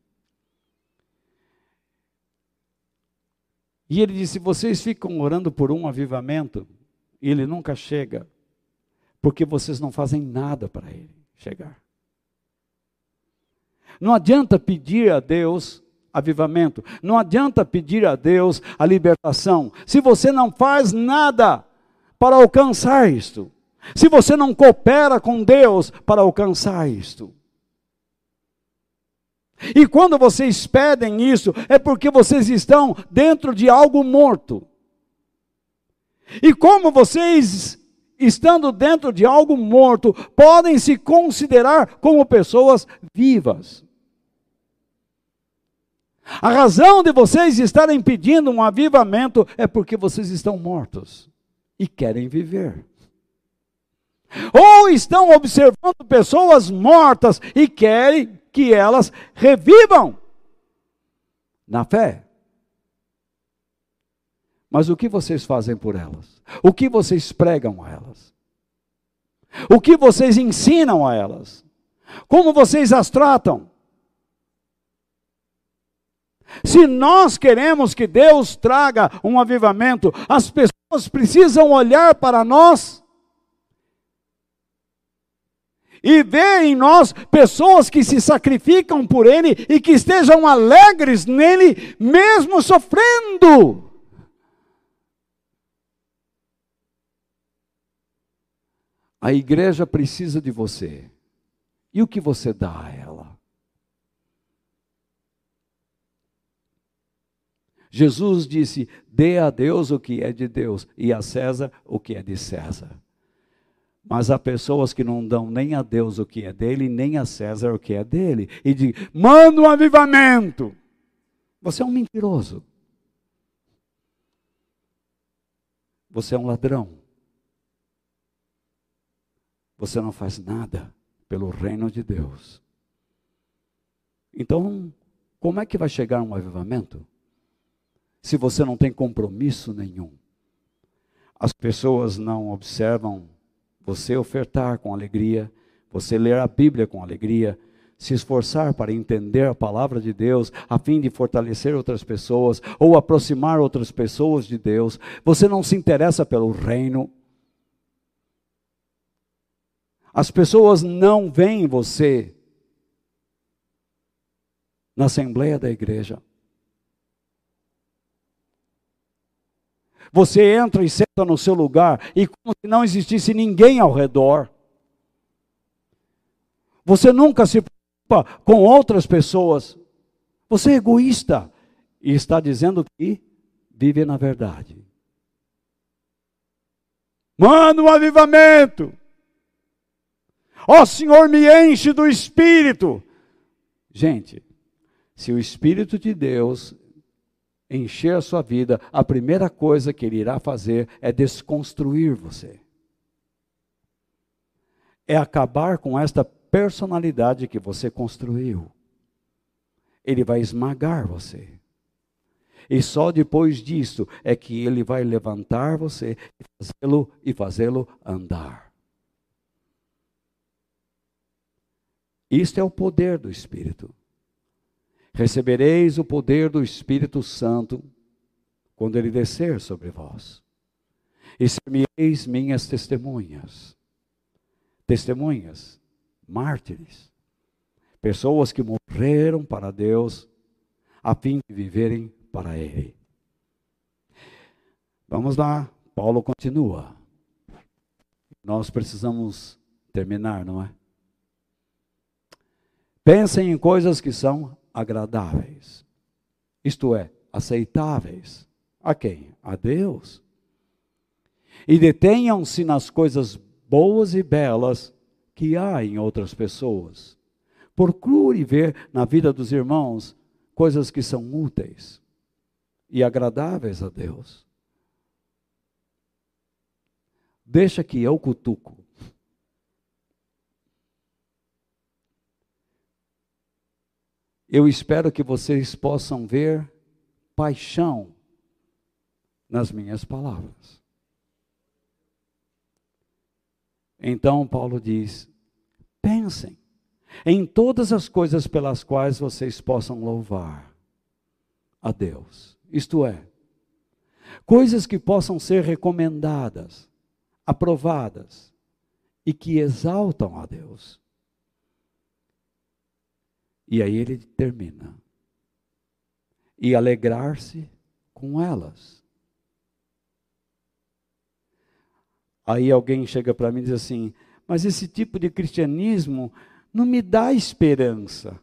E ele disse: vocês ficam orando por um avivamento ele nunca chega, porque vocês não fazem nada para ele chegar. Não adianta pedir a Deus avivamento. Não adianta pedir a Deus a libertação se você não faz nada para alcançar isto. Se você não coopera com Deus para alcançar isto. E quando vocês pedem isso, é porque vocês estão dentro de algo morto. E como vocês, estando dentro de algo morto, podem se considerar como pessoas vivas. A razão de vocês estarem pedindo um avivamento é porque vocês estão mortos e querem viver. Ou estão observando pessoas mortas e querem que elas revivam na fé. Mas o que vocês fazem por elas? O que vocês pregam a elas? O que vocês ensinam a elas? Como vocês as tratam? Se nós queremos que Deus traga um avivamento, as pessoas precisam olhar para nós e ver em nós pessoas que se sacrificam por Ele e que estejam alegres nele, mesmo sofrendo. A igreja precisa de você. E o que você dá a ela? Jesus disse: dê a Deus o que é de Deus e a César o que é de César. Mas há pessoas que não dão nem a Deus o que é dele, nem a César o que é dele. E diz: manda um avivamento. Você é um mentiroso. Você é um ladrão você não faz nada pelo reino de Deus. Então, como é que vai chegar um avivamento? Se você não tem compromisso nenhum. As pessoas não observam você ofertar com alegria, você ler a Bíblia com alegria, se esforçar para entender a palavra de Deus, a fim de fortalecer outras pessoas ou aproximar outras pessoas de Deus. Você não se interessa pelo reino, as pessoas não veem você na assembleia da igreja. Você entra e senta no seu lugar e como se não existisse ninguém ao redor. Você nunca se preocupa com outras pessoas. Você é egoísta e está dizendo que vive na verdade. Manda um avivamento. Ó oh, Senhor, me enche do Espírito. Gente, se o Espírito de Deus encher a sua vida, a primeira coisa que ele irá fazer é desconstruir você. É acabar com esta personalidade que você construiu. Ele vai esmagar você. E só depois disso é que ele vai levantar você e fazê-lo e fazê-lo andar. Isto é o poder do Espírito. Recebereis o poder do Espírito Santo quando ele descer sobre vós. E minhas testemunhas. Testemunhas, mártires, pessoas que morreram para Deus a fim de viverem para Ele. Vamos lá, Paulo continua. Nós precisamos terminar, não é? Pensem em coisas que são agradáveis, isto é, aceitáveis. A quem? A Deus. E detenham-se nas coisas boas e belas que há em outras pessoas. Procure ver na vida dos irmãos coisas que são úteis e agradáveis a Deus. Deixa que eu cutuco. Eu espero que vocês possam ver paixão nas minhas palavras. Então Paulo diz: pensem em todas as coisas pelas quais vocês possam louvar a Deus. Isto é, coisas que possam ser recomendadas, aprovadas e que exaltam a Deus. E aí ele termina. E alegrar-se com elas. Aí alguém chega para mim e diz assim: Mas esse tipo de cristianismo não me dá esperança.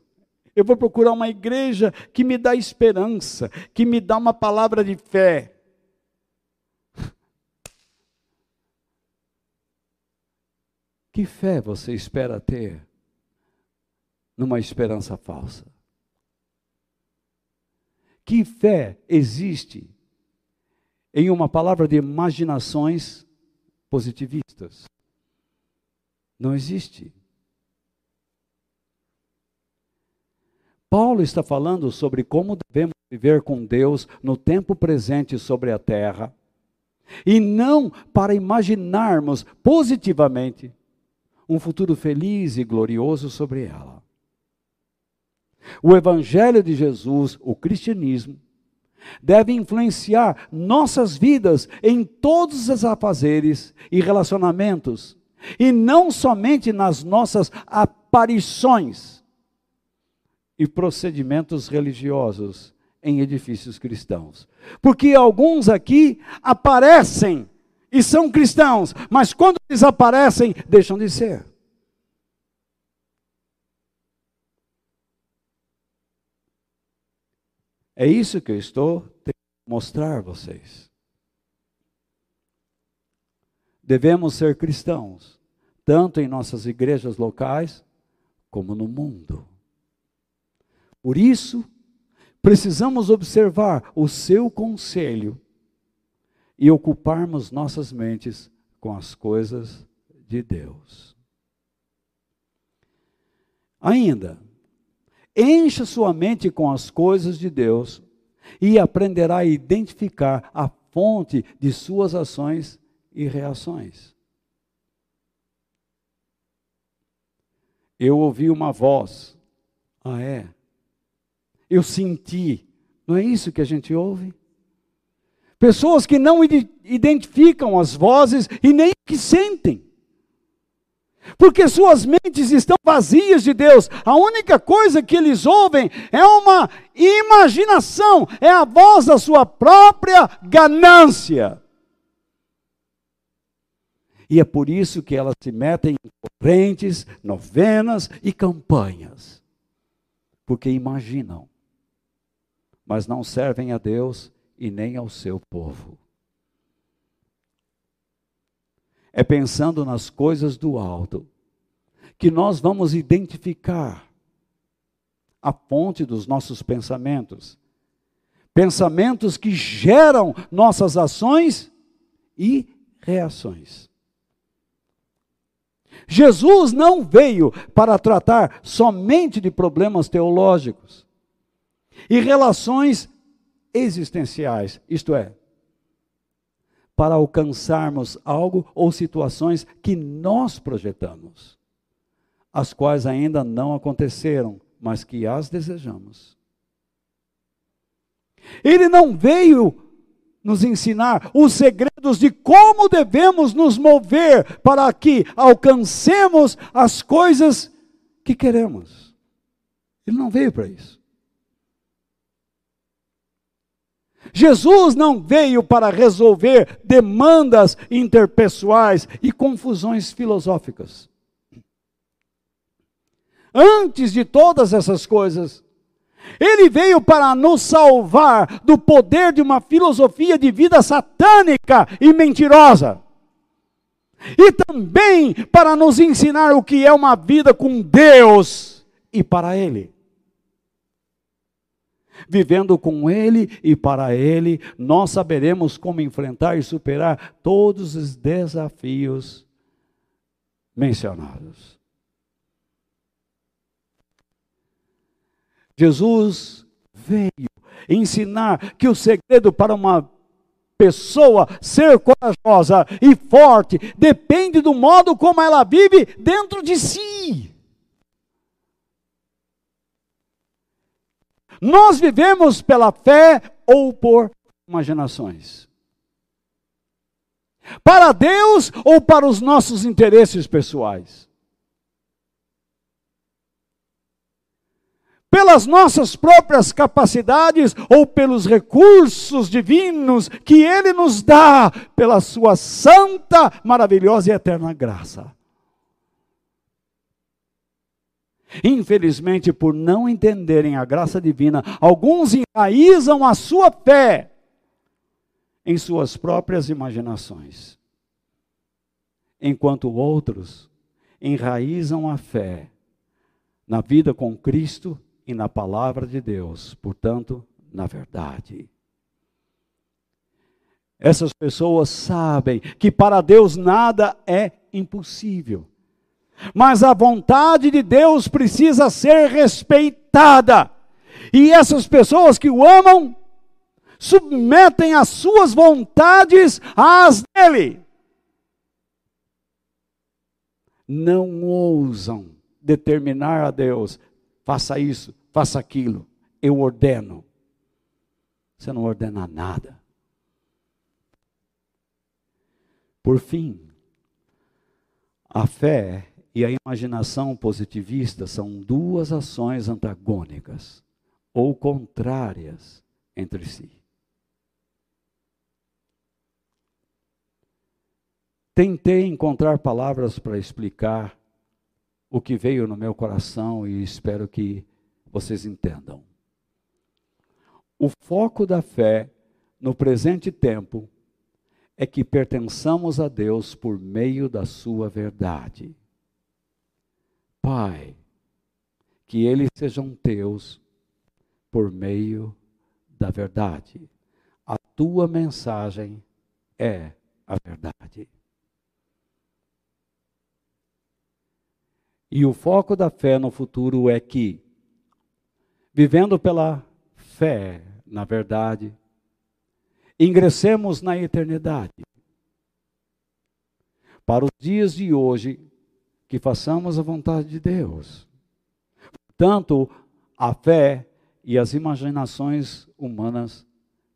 Eu vou procurar uma igreja que me dá esperança, que me dá uma palavra de fé. Que fé você espera ter numa esperança falsa? Que fé existe em uma palavra de imaginações positivistas? Não existe. Paulo está falando sobre como devemos viver com Deus no tempo presente sobre a terra, e não para imaginarmos positivamente um futuro feliz e glorioso sobre ela. O Evangelho de Jesus, o cristianismo, deve influenciar nossas vidas em todos os afazeres e relacionamentos, e não somente nas nossas aparições e procedimentos religiosos em edifícios cristãos. Porque alguns aqui aparecem e são cristãos, mas quando desaparecem, deixam de ser. É isso que eu estou tentando mostrar a vocês. Devemos ser cristãos, tanto em nossas igrejas locais, como no mundo. Por isso, precisamos observar o seu conselho e ocuparmos nossas mentes com as coisas de Deus. Ainda, encha sua mente com as coisas de Deus e aprenderá a identificar a fonte de suas ações e reações. Eu ouvi uma voz. Ah, é? Eu senti. Não é isso que a gente ouve? Pessoas que não identificam as vozes e nem que sentem. Porque suas mentes estão vazias de Deus. A única coisa que eles ouvem é uma imaginação, é a voz da sua própria ganância. E é por isso que elas se metem em correntes, novenas e campanhas. Porque imaginam, mas não servem a Deus e nem ao seu povo. É pensando nas coisas do alto que nós vamos identificar a fonte dos nossos pensamentos. Pensamentos que geram nossas ações e reações. Jesus não veio para tratar somente de problemas teológicos e relações existenciais, isto é, para alcançarmos algo ou situações que nós projetamos, as quais ainda não aconteceram, mas que as desejamos. Ele não veio nos ensinar os segredos de como devemos nos mover para que alcancemos as coisas que queremos. Ele não veio para isso. Jesus não veio para resolver demandas interpessoais e confusões filosóficas. Antes de todas essas coisas, ele veio para nos salvar do poder de uma filosofia de vida satânica e mentirosa. E também para nos ensinar o que é uma vida com Deus e para Ele vivendo com Ele e para Ele, nós saberemos como enfrentar e superar todos os desafios mencionados. Jesus veio ensinar que o segredo para uma pessoa ser corajosa e forte depende do modo como ela vive dentro de si. Nós vivemos pela fé ou por imaginações? Para Deus ou para os nossos interesses pessoais? Pelas nossas próprias capacidades ou pelos recursos divinos que Ele nos dá, pela Sua santa, maravilhosa e eterna graça? Infelizmente, por não entenderem a graça divina, alguns enraizam a sua fé em suas próprias imaginações, enquanto outros enraizam a fé na vida com Cristo e na palavra de Deus, portanto, na verdade. Essas pessoas sabem que para Deus nada é impossível. Mas a vontade de Deus precisa ser respeitada. E essas pessoas que o amam submetem as suas vontades às dele. Não ousam determinar a Deus: faça isso, faça aquilo, eu ordeno. Você não ordena nada. Por fim, a fé e a imaginação positivista são duas ações antagônicas ou contrárias entre si. Tentei encontrar palavras para explicar o que veio no meu coração e espero que vocês entendam. O foco da fé no presente tempo é que pertençamos a Deus por meio da Sua verdade. Pai, que eles sejam teus por meio da verdade. A tua mensagem é a verdade. E o foco da fé no futuro é que, vivendo pela fé na verdade, ingressemos na eternidade. Para os dias de hoje, que façamos a vontade de Deus. Portanto, a fé e as imaginações humanas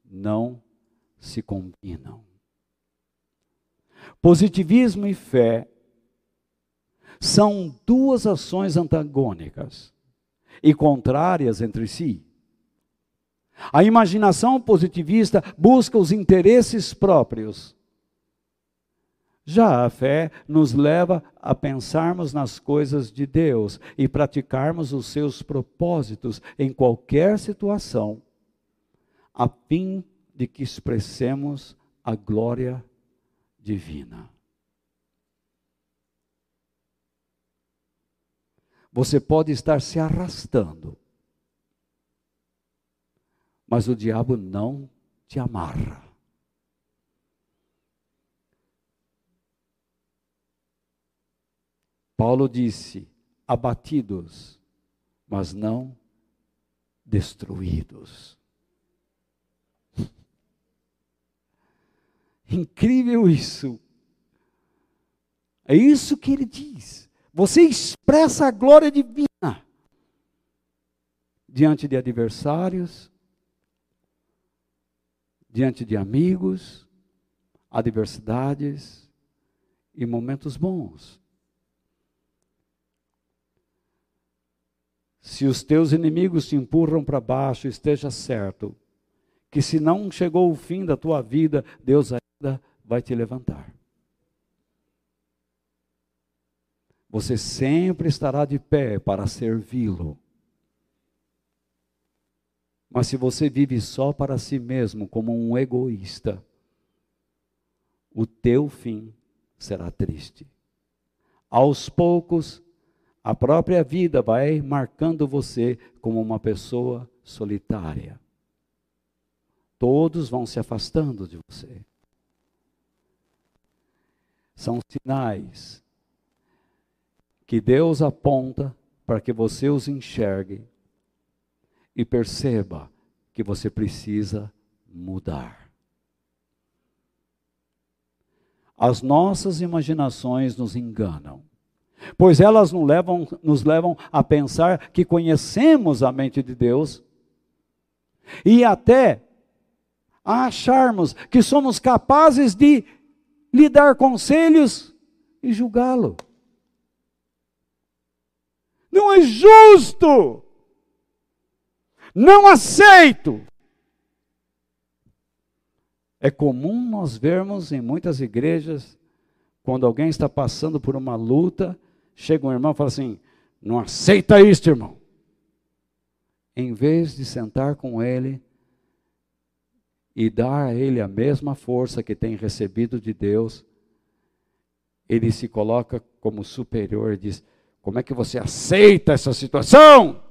não se combinam. Positivismo e fé são duas ações antagônicas e contrárias entre si. A imaginação positivista busca os interesses próprios. Já a fé nos leva a pensarmos nas coisas de Deus e praticarmos os seus propósitos em qualquer situação, a fim de que expressemos a glória divina. Você pode estar se arrastando mas o diabo não te amarra. Paulo disse: abatidos, mas não destruídos. Incrível isso. É isso que ele diz. Você expressa a glória divina diante de adversários, diante de amigos, adversidades e momentos bons. Se os teus inimigos te empurram para baixo, esteja certo que se não chegou o fim da tua vida, Deus ainda vai te levantar. Você sempre estará de pé para servi-lo. Mas se você vive só para si mesmo, como um egoísta, o teu fim será triste. Aos poucos, a própria vida vai marcando você como uma pessoa solitária. Todos vão se afastando de você. São sinais que Deus aponta para que você os enxergue e perceba que você precisa mudar. As nossas imaginações nos enganam, pois elas nos levam, nos levam a pensar que conhecemos a mente de Deus e até a acharmos que somos capazes de lhe dar conselhos e julgá-lo. Não é justo não aceito. É comum nós vermos em muitas igrejas, quando alguém está passando por uma luta, chega um irmão e fala assim: Não aceita isso, irmão. Em vez de sentar com ele e dar a ele a mesma força que tem recebido de Deus, ele se coloca como superior e diz: Como é que você aceita essa situação?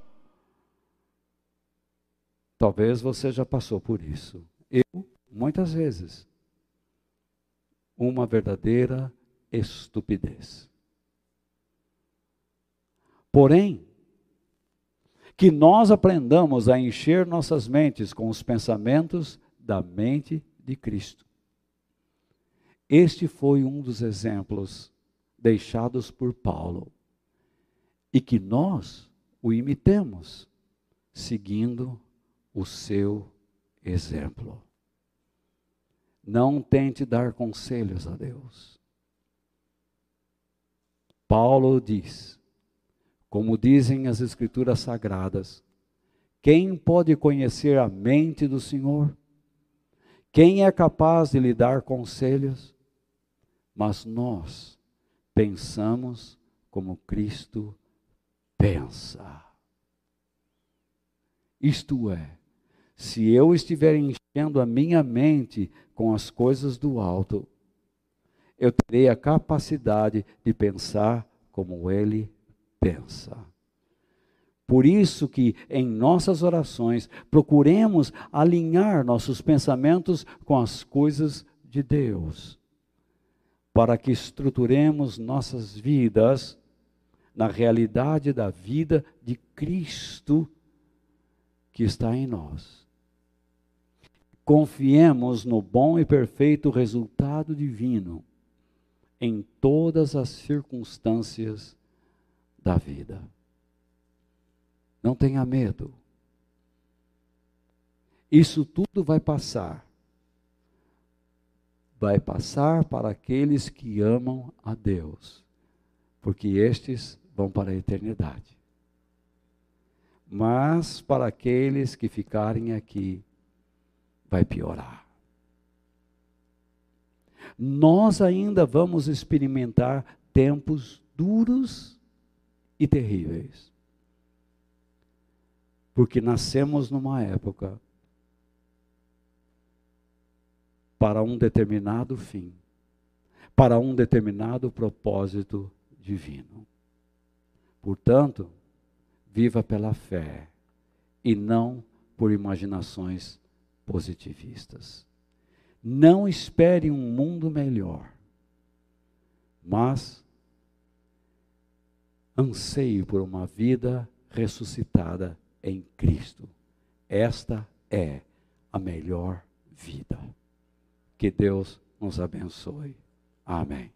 Talvez você já passou por isso. Eu, muitas vezes. Uma verdadeira estupidez. Porém, que nós aprendamos a encher nossas mentes com os pensamentos da mente de Cristo. Este foi um dos exemplos deixados por Paulo e que nós o imitemos, seguindo o seu exemplo. Não tente dar conselhos a Deus. Paulo diz: como dizem as Escrituras Sagradas, quem pode conhecer a mente do Senhor? Quem é capaz de lhe dar conselhos? Mas nós pensamos como Cristo pensa. Isto é, se eu estiver enchendo a minha mente com as coisas do alto, eu terei a capacidade de pensar como Ele pensa. Por isso que em nossas orações procuremos alinhar nossos pensamentos com as coisas de Deus, para que estruturemos nossas vidas na realidade da vida de Cristo que está em nós. Confiemos no bom e perfeito resultado divino em todas as circunstâncias da vida. Não tenha medo. Isso tudo vai passar. Vai passar para aqueles que amam a Deus, porque estes vão para a eternidade. Mas para aqueles que ficarem aqui, vai piorar. Nós ainda vamos experimentar tempos duros e terríveis. Porque nascemos numa época para um determinado fim, para um determinado propósito divino. Portanto, viva pela fé e não por imaginações positivistas. Não espere um mundo melhor, mas anseio por uma vida ressuscitada em Cristo. Esta é a melhor vida. Que Deus nos abençoe. Amém.